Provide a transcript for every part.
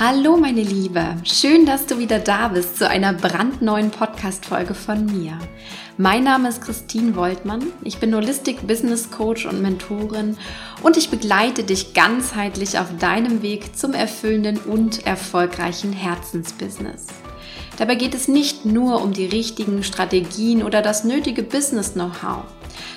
Hallo meine Liebe, schön, dass du wieder da bist zu einer brandneuen Podcast-Folge von mir. Mein Name ist Christine Woltmann, ich bin Holistic Business Coach und Mentorin und ich begleite dich ganzheitlich auf deinem Weg zum erfüllenden und erfolgreichen Herzensbusiness. Dabei geht es nicht nur um die richtigen Strategien oder das nötige Business-Know-how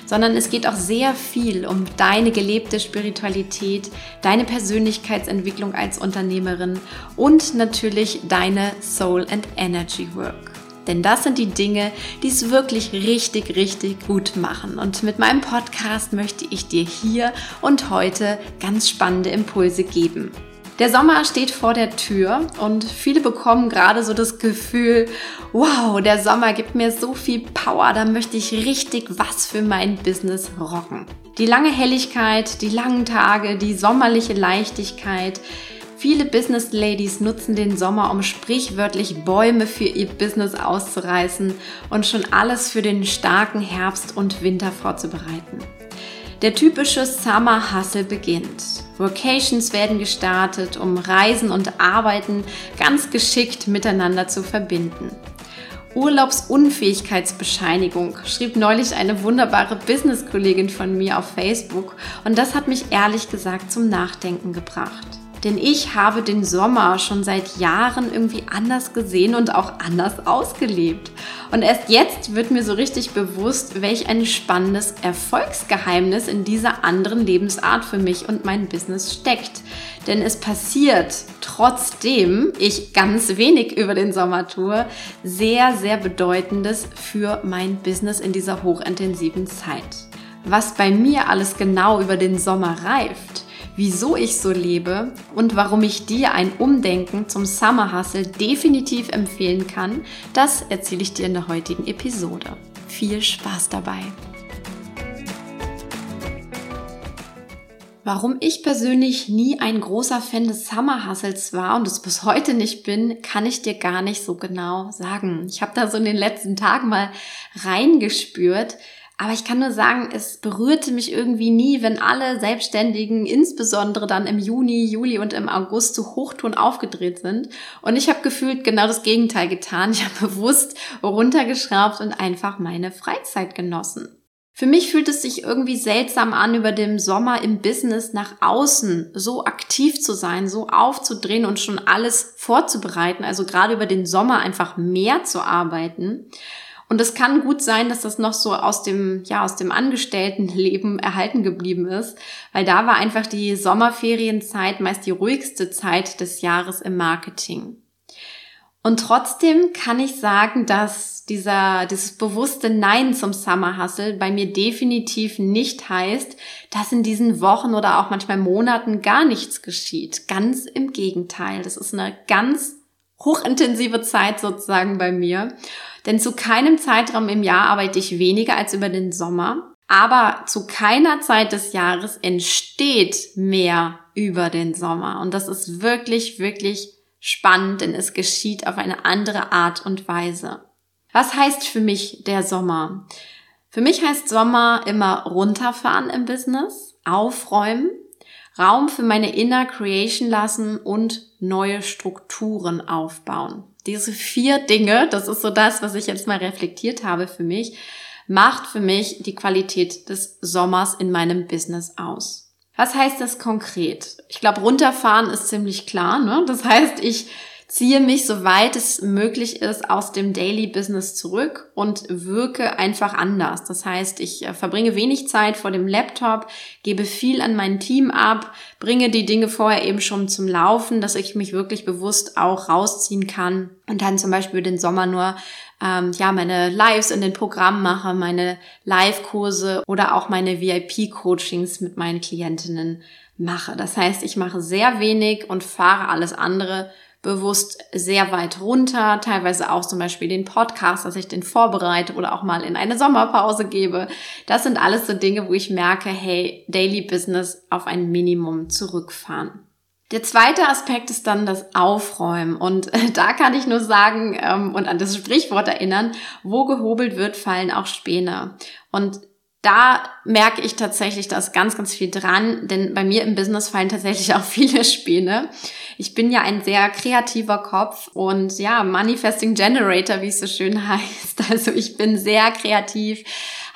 sondern es geht auch sehr viel um deine gelebte Spiritualität, deine Persönlichkeitsentwicklung als Unternehmerin und natürlich deine Soul and Energy Work. Denn das sind die Dinge, die es wirklich richtig, richtig gut machen. Und mit meinem Podcast möchte ich dir hier und heute ganz spannende Impulse geben. Der Sommer steht vor der Tür und viele bekommen gerade so das Gefühl, wow, der Sommer gibt mir so viel Power, da möchte ich richtig was für mein Business rocken. Die lange Helligkeit, die langen Tage, die sommerliche Leichtigkeit. Viele Business Ladies nutzen den Sommer, um sprichwörtlich Bäume für ihr Business auszureißen und schon alles für den starken Herbst und Winter vorzubereiten. Der typische Summer Hustle beginnt. Vocations werden gestartet, um Reisen und Arbeiten ganz geschickt miteinander zu verbinden. Urlaubsunfähigkeitsbescheinigung schrieb neulich eine wunderbare Business-Kollegin von mir auf Facebook und das hat mich ehrlich gesagt zum Nachdenken gebracht. Denn ich habe den Sommer schon seit Jahren irgendwie anders gesehen und auch anders ausgelebt. Und erst jetzt wird mir so richtig bewusst, welch ein spannendes Erfolgsgeheimnis in dieser anderen Lebensart für mich und mein Business steckt. Denn es passiert, trotzdem ich ganz wenig über den Sommer tue, sehr, sehr Bedeutendes für mein Business in dieser hochintensiven Zeit. Was bei mir alles genau über den Sommer reift, wieso ich so lebe und warum ich dir ein Umdenken zum Summer Hustle definitiv empfehlen kann, das erzähle ich dir in der heutigen Episode. Viel Spaß dabei! Warum ich persönlich nie ein großer Fan des Summer Hustles war und es bis heute nicht bin, kann ich dir gar nicht so genau sagen. Ich habe da so in den letzten Tagen mal reingespürt, aber ich kann nur sagen, es berührte mich irgendwie nie, wenn alle Selbstständigen, insbesondere dann im Juni, Juli und im August zu Hochton aufgedreht sind. Und ich habe gefühlt genau das Gegenteil getan. Ich habe bewusst runtergeschraubt und einfach meine Freizeit genossen. Für mich fühlt es sich irgendwie seltsam an, über dem Sommer im Business nach außen so aktiv zu sein, so aufzudrehen und schon alles vorzubereiten. Also gerade über den Sommer einfach mehr zu arbeiten. Und es kann gut sein, dass das noch so aus dem, ja, aus dem Angestelltenleben erhalten geblieben ist, weil da war einfach die Sommerferienzeit meist die ruhigste Zeit des Jahres im Marketing. Und trotzdem kann ich sagen, dass dieser, dieses bewusste Nein zum Summer Hustle bei mir definitiv nicht heißt, dass in diesen Wochen oder auch manchmal Monaten gar nichts geschieht. Ganz im Gegenteil. Das ist eine ganz hochintensive Zeit sozusagen bei mir. Denn zu keinem Zeitraum im Jahr arbeite ich weniger als über den Sommer. Aber zu keiner Zeit des Jahres entsteht mehr über den Sommer. Und das ist wirklich, wirklich spannend, denn es geschieht auf eine andere Art und Weise. Was heißt für mich der Sommer? Für mich heißt Sommer immer runterfahren im Business, aufräumen, Raum für meine Inner Creation lassen und neue Strukturen aufbauen. Diese vier Dinge, das ist so das, was ich jetzt mal reflektiert habe für mich, macht für mich die Qualität des Sommers in meinem Business aus. Was heißt das konkret? Ich glaube, runterfahren ist ziemlich klar. Ne? Das heißt, ich ziehe mich, soweit es möglich ist, aus dem Daily Business zurück und wirke einfach anders. Das heißt, ich äh, verbringe wenig Zeit vor dem Laptop, gebe viel an mein Team ab, bringe die Dinge vorher eben schon zum Laufen, dass ich mich wirklich bewusst auch rausziehen kann und dann zum Beispiel den Sommer nur ähm, ja meine Lives in den Programmen mache, meine Live-Kurse oder auch meine VIP-Coachings mit meinen Klientinnen mache. Das heißt, ich mache sehr wenig und fahre alles andere bewusst sehr weit runter, teilweise auch zum Beispiel den Podcast, dass ich den vorbereite oder auch mal in eine Sommerpause gebe. Das sind alles so Dinge, wo ich merke, hey, Daily Business auf ein Minimum zurückfahren. Der zweite Aspekt ist dann das Aufräumen. Und da kann ich nur sagen ähm, und an das Sprichwort erinnern, wo gehobelt wird, fallen auch Späne. Und da merke ich tatsächlich, da ist ganz, ganz viel dran, denn bei mir im Business fallen tatsächlich auch viele Späne. Ich bin ja ein sehr kreativer Kopf und ja, Manifesting Generator, wie es so schön heißt. Also ich bin sehr kreativ,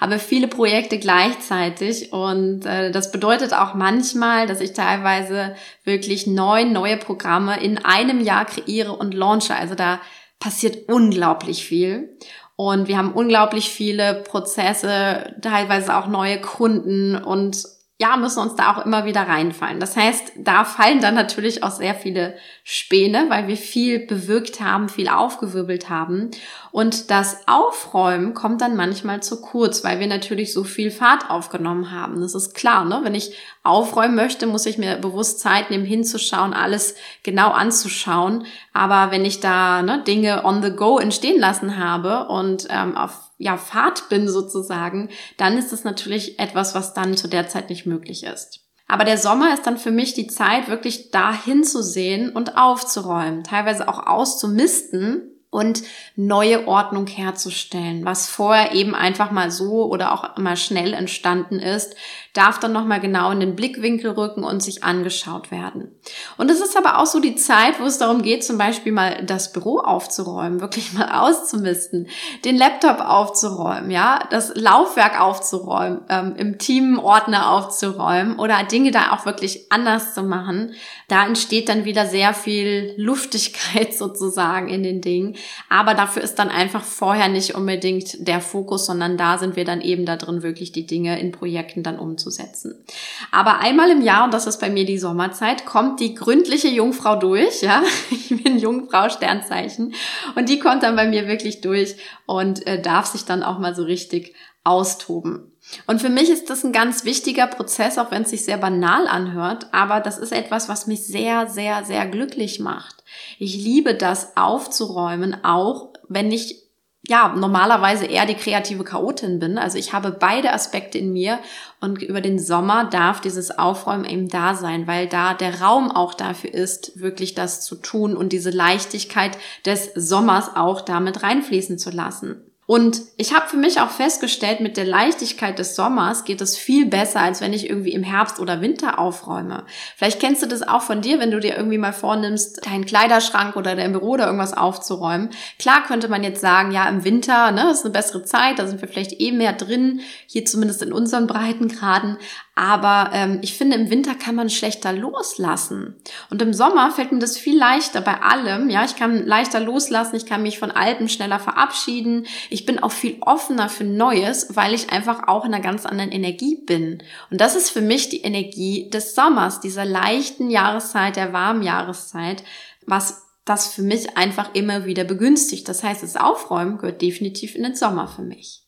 habe viele Projekte gleichzeitig und äh, das bedeutet auch manchmal, dass ich teilweise wirklich neun neue Programme in einem Jahr kreiere und launche. Also da passiert unglaublich viel. Und wir haben unglaublich viele Prozesse, teilweise auch neue Kunden und ja, müssen uns da auch immer wieder reinfallen. Das heißt, da fallen dann natürlich auch sehr viele Späne, weil wir viel bewirkt haben, viel aufgewirbelt haben. Und das Aufräumen kommt dann manchmal zu kurz, weil wir natürlich so viel Fahrt aufgenommen haben. Das ist klar, ne? Wenn ich aufräumen möchte, muss ich mir bewusst Zeit nehmen, hinzuschauen, alles genau anzuschauen. Aber wenn ich da ne, Dinge on the go entstehen lassen habe und ähm, auf ja, Fahrt bin sozusagen, dann ist es natürlich etwas, was dann zu der Zeit nicht möglich ist. Aber der Sommer ist dann für mich die Zeit, wirklich dahin zu sehen und aufzuräumen, teilweise auch auszumisten, und neue Ordnung herzustellen, was vorher eben einfach mal so oder auch mal schnell entstanden ist, darf dann nochmal genau in den Blickwinkel rücken und sich angeschaut werden. Und es ist aber auch so die Zeit, wo es darum geht, zum Beispiel mal das Büro aufzuräumen, wirklich mal auszumisten, den Laptop aufzuräumen, ja, das Laufwerk aufzuräumen, ähm, im Teamordner aufzuräumen oder Dinge da auch wirklich anders zu machen. Da entsteht dann wieder sehr viel Luftigkeit sozusagen in den Dingen. Aber dafür ist dann einfach vorher nicht unbedingt der Fokus, sondern da sind wir dann eben da drin, wirklich die Dinge in Projekten dann umzusetzen. Aber einmal im Jahr, und das ist bei mir die Sommerzeit, kommt die gründliche Jungfrau durch, ja. Ich bin Jungfrau Sternzeichen. Und die kommt dann bei mir wirklich durch und äh, darf sich dann auch mal so richtig austoben. Und für mich ist das ein ganz wichtiger Prozess, auch wenn es sich sehr banal anhört, aber das ist etwas, was mich sehr, sehr, sehr glücklich macht. Ich liebe das aufzuräumen, auch wenn ich ja, normalerweise eher die kreative Chaotin bin. Also ich habe beide Aspekte in mir und über den Sommer darf dieses Aufräumen eben da sein, weil da der Raum auch dafür ist, wirklich das zu tun und diese Leichtigkeit des Sommers auch damit reinfließen zu lassen. Und ich habe für mich auch festgestellt, mit der Leichtigkeit des Sommers geht es viel besser, als wenn ich irgendwie im Herbst oder Winter aufräume. Vielleicht kennst du das auch von dir, wenn du dir irgendwie mal vornimmst, deinen Kleiderschrank oder dein Büro oder irgendwas aufzuräumen. Klar könnte man jetzt sagen, ja, im Winter, ne, ist eine bessere Zeit, da sind wir vielleicht eh mehr drin, hier zumindest in unseren Breitengraden. Aber ähm, ich finde, im Winter kann man schlechter loslassen. Und im Sommer fällt mir das viel leichter bei allem. Ja, ich kann leichter loslassen, ich kann mich von Alten schneller verabschieden. Ich bin auch viel offener für Neues, weil ich einfach auch in einer ganz anderen Energie bin. Und das ist für mich die Energie des Sommers, dieser leichten Jahreszeit, der warmen Jahreszeit, was das für mich einfach immer wieder begünstigt. Das heißt, das Aufräumen gehört definitiv in den Sommer für mich.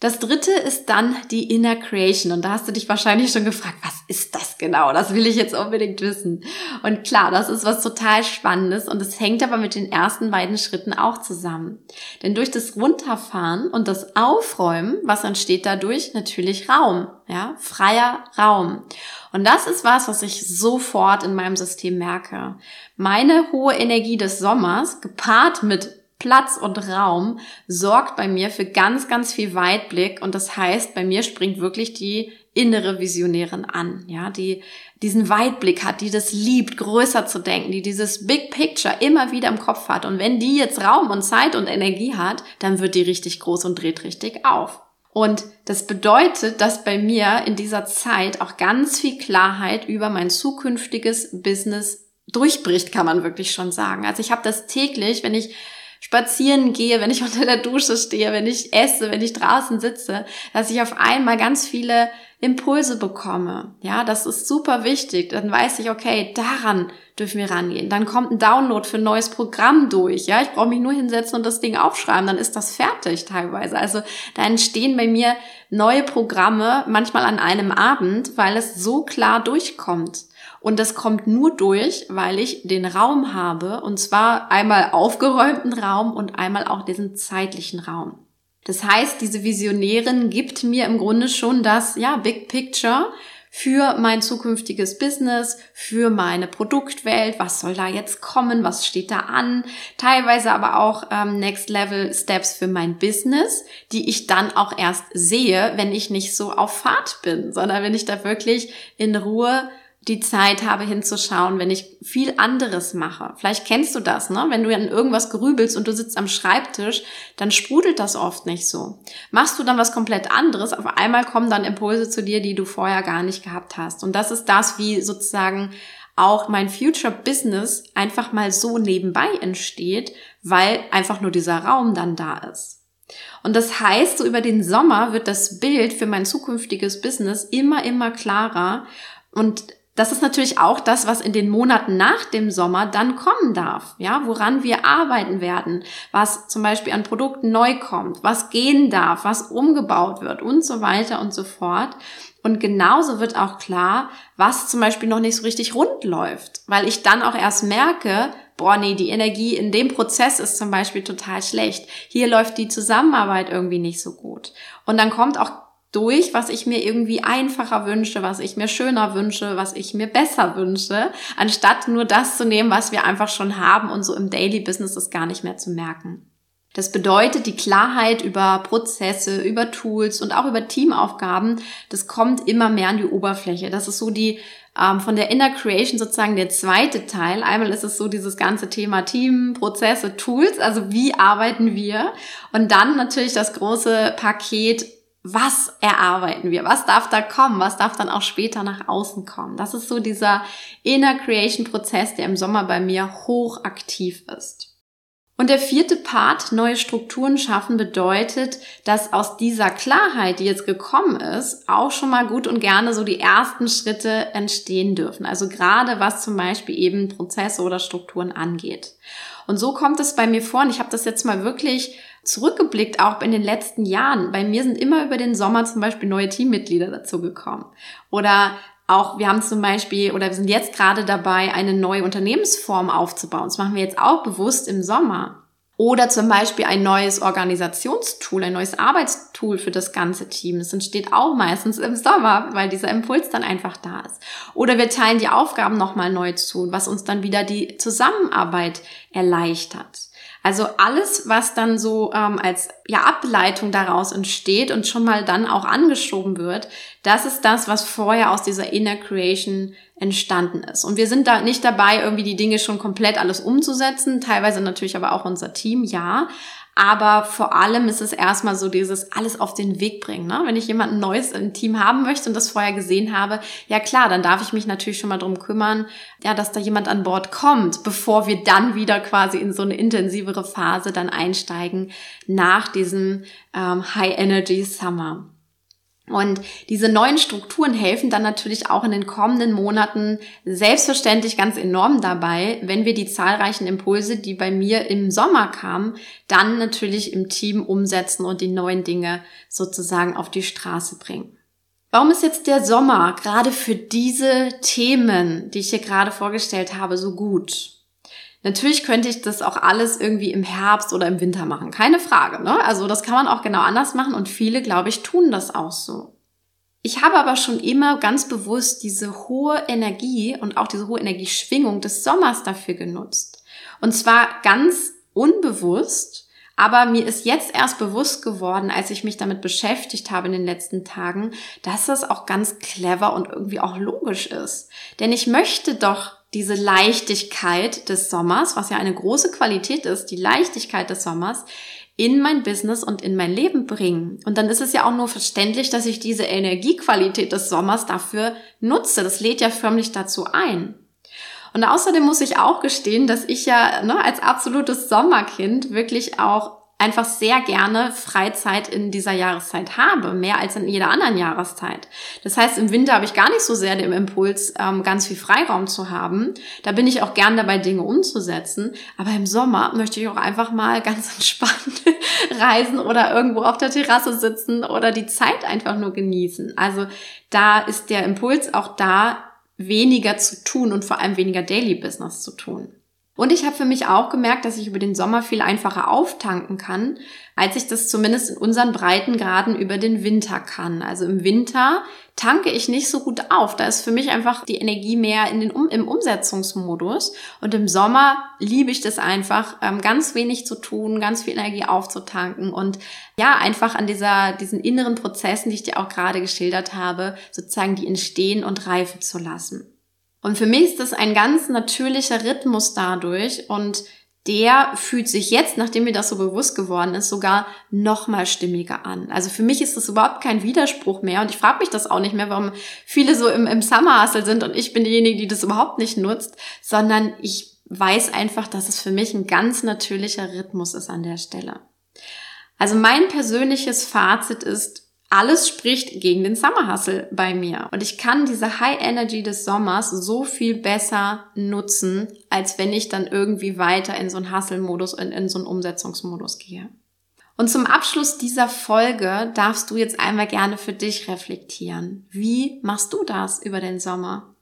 Das dritte ist dann die Inner Creation. Und da hast du dich wahrscheinlich schon gefragt, was ist das genau? Das will ich jetzt unbedingt wissen. Und klar, das ist was total Spannendes und es hängt aber mit den ersten beiden Schritten auch zusammen. Denn durch das Runterfahren und das Aufräumen, was entsteht dadurch? Natürlich Raum. Ja, freier Raum. Und das ist was, was ich sofort in meinem System merke. Meine hohe Energie des Sommers gepaart mit Platz und Raum sorgt bei mir für ganz, ganz viel Weitblick und das heißt, bei mir springt wirklich die innere Visionärin an, ja, die diesen Weitblick hat, die das liebt, größer zu denken, die dieses Big Picture immer wieder im Kopf hat und wenn die jetzt Raum und Zeit und Energie hat, dann wird die richtig groß und dreht richtig auf. Und das bedeutet, dass bei mir in dieser Zeit auch ganz viel Klarheit über mein zukünftiges Business durchbricht, kann man wirklich schon sagen. Also ich habe das täglich, wenn ich spazieren gehe, wenn ich unter der Dusche stehe, wenn ich esse, wenn ich draußen sitze, dass ich auf einmal ganz viele Impulse bekomme. Ja, das ist super wichtig. Dann weiß ich, okay, daran dürfen wir rangehen. Dann kommt ein Download für ein neues Programm durch. Ja, ich brauche mich nur hinsetzen und das Ding aufschreiben, dann ist das fertig teilweise. Also da entstehen bei mir neue Programme, manchmal an einem Abend, weil es so klar durchkommt. Und das kommt nur durch, weil ich den Raum habe, und zwar einmal aufgeräumten Raum und einmal auch diesen zeitlichen Raum. Das heißt, diese Visionärin gibt mir im Grunde schon das, ja, Big Picture für mein zukünftiges Business, für meine Produktwelt, was soll da jetzt kommen, was steht da an, teilweise aber auch ähm, Next Level Steps für mein Business, die ich dann auch erst sehe, wenn ich nicht so auf Fahrt bin, sondern wenn ich da wirklich in Ruhe die Zeit habe hinzuschauen, wenn ich viel anderes mache. Vielleicht kennst du das, ne? Wenn du an irgendwas grübelst und du sitzt am Schreibtisch, dann sprudelt das oft nicht so. Machst du dann was komplett anderes, auf einmal kommen dann Impulse zu dir, die du vorher gar nicht gehabt hast. Und das ist das, wie sozusagen auch mein Future Business einfach mal so nebenbei entsteht, weil einfach nur dieser Raum dann da ist. Und das heißt, so über den Sommer wird das Bild für mein zukünftiges Business immer, immer klarer. Und das ist natürlich auch das, was in den Monaten nach dem Sommer dann kommen darf, ja, woran wir arbeiten werden, was zum Beispiel an Produkten neu kommt, was gehen darf, was umgebaut wird und so weiter und so fort. Und genauso wird auch klar, was zum Beispiel noch nicht so richtig rund läuft, weil ich dann auch erst merke, boah, nee, die Energie in dem Prozess ist zum Beispiel total schlecht. Hier läuft die Zusammenarbeit irgendwie nicht so gut. Und dann kommt auch durch, was ich mir irgendwie einfacher wünsche, was ich mir schöner wünsche, was ich mir besser wünsche, anstatt nur das zu nehmen, was wir einfach schon haben und so im Daily Business ist gar nicht mehr zu merken. Das bedeutet, die Klarheit über Prozesse, über Tools und auch über Teamaufgaben, das kommt immer mehr an die Oberfläche. Das ist so die ähm, von der Inner Creation sozusagen der zweite Teil. Einmal ist es so dieses ganze Thema Team, Prozesse, Tools, also wie arbeiten wir? Und dann natürlich das große Paket was erarbeiten wir? Was darf da kommen? Was darf dann auch später nach außen kommen? Das ist so dieser Inner Creation Prozess, der im Sommer bei mir hochaktiv ist. Und der vierte Part, neue Strukturen schaffen, bedeutet, dass aus dieser Klarheit, die jetzt gekommen ist, auch schon mal gut und gerne so die ersten Schritte entstehen dürfen. Also gerade was zum Beispiel eben Prozesse oder Strukturen angeht. Und so kommt es bei mir vor, und ich habe das jetzt mal wirklich zurückgeblickt, auch in den letzten Jahren. Bei mir sind immer über den Sommer zum Beispiel neue Teammitglieder dazu gekommen. Oder auch, wir haben zum Beispiel, oder wir sind jetzt gerade dabei, eine neue Unternehmensform aufzubauen. Das machen wir jetzt auch bewusst im Sommer. Oder zum Beispiel ein neues Organisationstool, ein neues Arbeitstool für das ganze Team. Das entsteht auch meistens im Sommer, weil dieser Impuls dann einfach da ist. Oder wir teilen die Aufgaben nochmal neu zu, was uns dann wieder die Zusammenarbeit erleichtert. Also alles, was dann so ähm, als ja, Ableitung daraus entsteht und schon mal dann auch angeschoben wird, das ist das, was vorher aus dieser Inner Creation entstanden ist. Und wir sind da nicht dabei, irgendwie die Dinge schon komplett alles umzusetzen, teilweise natürlich aber auch unser Team, ja. Aber vor allem ist es erstmal so dieses alles auf den Weg bringen. Ne? Wenn ich jemanden Neues im Team haben möchte und das vorher gesehen habe, ja klar, dann darf ich mich natürlich schon mal drum kümmern, ja, dass da jemand an Bord kommt, bevor wir dann wieder quasi in so eine intensivere Phase dann einsteigen nach diesem ähm, High Energy Summer. Und diese neuen Strukturen helfen dann natürlich auch in den kommenden Monaten selbstverständlich ganz enorm dabei, wenn wir die zahlreichen Impulse, die bei mir im Sommer kamen, dann natürlich im Team umsetzen und die neuen Dinge sozusagen auf die Straße bringen. Warum ist jetzt der Sommer gerade für diese Themen, die ich hier gerade vorgestellt habe, so gut? Natürlich könnte ich das auch alles irgendwie im Herbst oder im Winter machen, keine Frage. Ne? Also das kann man auch genau anders machen und viele, glaube ich, tun das auch so. Ich habe aber schon immer ganz bewusst diese hohe Energie und auch diese hohe Energieschwingung des Sommers dafür genutzt. Und zwar ganz unbewusst, aber mir ist jetzt erst bewusst geworden, als ich mich damit beschäftigt habe in den letzten Tagen, dass das auch ganz clever und irgendwie auch logisch ist. Denn ich möchte doch diese Leichtigkeit des Sommers, was ja eine große Qualität ist, die Leichtigkeit des Sommers, in mein Business und in mein Leben bringen. Und dann ist es ja auch nur verständlich, dass ich diese Energiequalität des Sommers dafür nutze. Das lädt ja förmlich dazu ein. Und außerdem muss ich auch gestehen, dass ich ja ne, als absolutes Sommerkind wirklich auch einfach sehr gerne Freizeit in dieser Jahreszeit habe, mehr als in jeder anderen Jahreszeit. Das heißt, im Winter habe ich gar nicht so sehr den Impuls, ähm, ganz viel Freiraum zu haben. Da bin ich auch gern dabei, Dinge umzusetzen. Aber im Sommer möchte ich auch einfach mal ganz entspannt reisen oder irgendwo auf der Terrasse sitzen oder die Zeit einfach nur genießen. Also da ist der Impuls auch da, weniger zu tun und vor allem weniger Daily Business zu tun. Und ich habe für mich auch gemerkt, dass ich über den Sommer viel einfacher auftanken kann, als ich das zumindest in unseren Breitengraden über den Winter kann. Also im Winter tanke ich nicht so gut auf. Da ist für mich einfach die Energie mehr in den um im Umsetzungsmodus. Und im Sommer liebe ich das einfach, ähm, ganz wenig zu tun, ganz viel Energie aufzutanken und ja, einfach an dieser, diesen inneren Prozessen, die ich dir auch gerade geschildert habe, sozusagen die entstehen und reifen zu lassen. Und für mich ist das ein ganz natürlicher Rhythmus dadurch und der fühlt sich jetzt, nachdem mir das so bewusst geworden ist, sogar noch mal stimmiger an. Also für mich ist das überhaupt kein Widerspruch mehr und ich frage mich das auch nicht mehr, warum viele so im, im Summer sind und ich bin diejenige, die das überhaupt nicht nutzt, sondern ich weiß einfach, dass es für mich ein ganz natürlicher Rhythmus ist an der Stelle. Also mein persönliches Fazit ist, alles spricht gegen den Summer Hustle bei mir. Und ich kann diese High Energy des Sommers so viel besser nutzen, als wenn ich dann irgendwie weiter in so einen Hustle-Modus, in, in so einen Umsetzungsmodus gehe. Und zum Abschluss dieser Folge darfst du jetzt einmal gerne für dich reflektieren. Wie machst du das über den Sommer?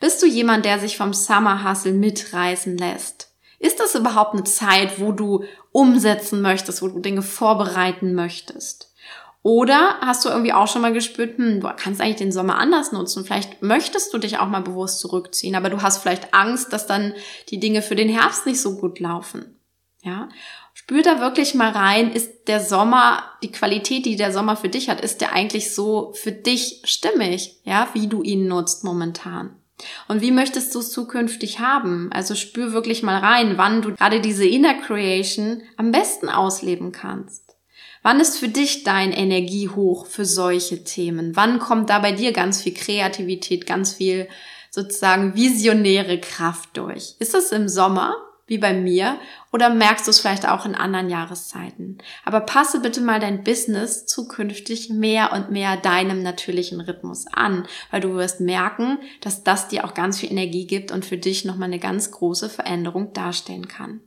Bist du jemand, der sich vom Summer Hustle mitreißen lässt? Ist das überhaupt eine Zeit, wo du umsetzen möchtest, wo du Dinge vorbereiten möchtest? Oder hast du irgendwie auch schon mal gespürt, hm, du kannst eigentlich den Sommer anders nutzen. Vielleicht möchtest du dich auch mal bewusst zurückziehen, aber du hast vielleicht Angst, dass dann die Dinge für den Herbst nicht so gut laufen. Ja? Spür da wirklich mal rein, ist der Sommer, die Qualität, die der Sommer für dich hat, ist der eigentlich so für dich stimmig, ja, wie du ihn nutzt momentan? Und wie möchtest du es zukünftig haben? Also spür wirklich mal rein, wann du gerade diese Inner Creation am besten ausleben kannst. Wann ist für dich dein Energiehoch für solche Themen? Wann kommt da bei dir ganz viel Kreativität, ganz viel sozusagen visionäre Kraft durch? Ist das im Sommer? wie bei mir oder merkst du es vielleicht auch in anderen Jahreszeiten. Aber passe bitte mal dein Business zukünftig mehr und mehr deinem natürlichen Rhythmus an, weil du wirst merken, dass das dir auch ganz viel Energie gibt und für dich nochmal eine ganz große Veränderung darstellen kann.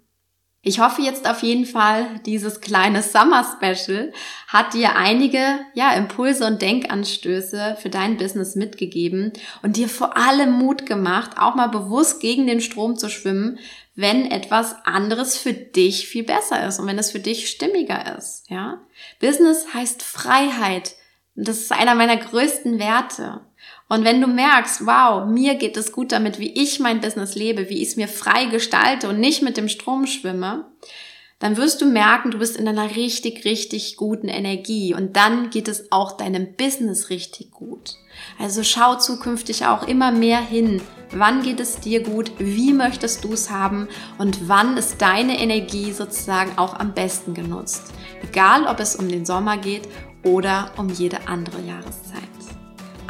Ich hoffe jetzt auf jeden Fall, dieses kleine Summer Special hat dir einige ja, Impulse und Denkanstöße für dein Business mitgegeben und dir vor allem Mut gemacht, auch mal bewusst gegen den Strom zu schwimmen, wenn etwas anderes für dich viel besser ist und wenn es für dich stimmiger ist, ja? Business heißt Freiheit. Das ist einer meiner größten Werte. Und wenn du merkst, wow, mir geht es gut damit, wie ich mein Business lebe, wie ich es mir frei gestalte und nicht mit dem Strom schwimme, dann wirst du merken, du bist in einer richtig, richtig guten Energie und dann geht es auch deinem Business richtig gut. Also schau zukünftig auch immer mehr hin, wann geht es dir gut, wie möchtest du es haben und wann ist deine Energie sozusagen auch am besten genutzt. Egal, ob es um den Sommer geht oder um jede andere Jahreszeit.